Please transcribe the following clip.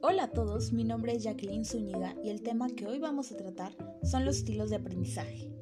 Hola a todos, mi nombre es Jacqueline Zúñiga y el tema que hoy vamos a tratar son los estilos de aprendizaje.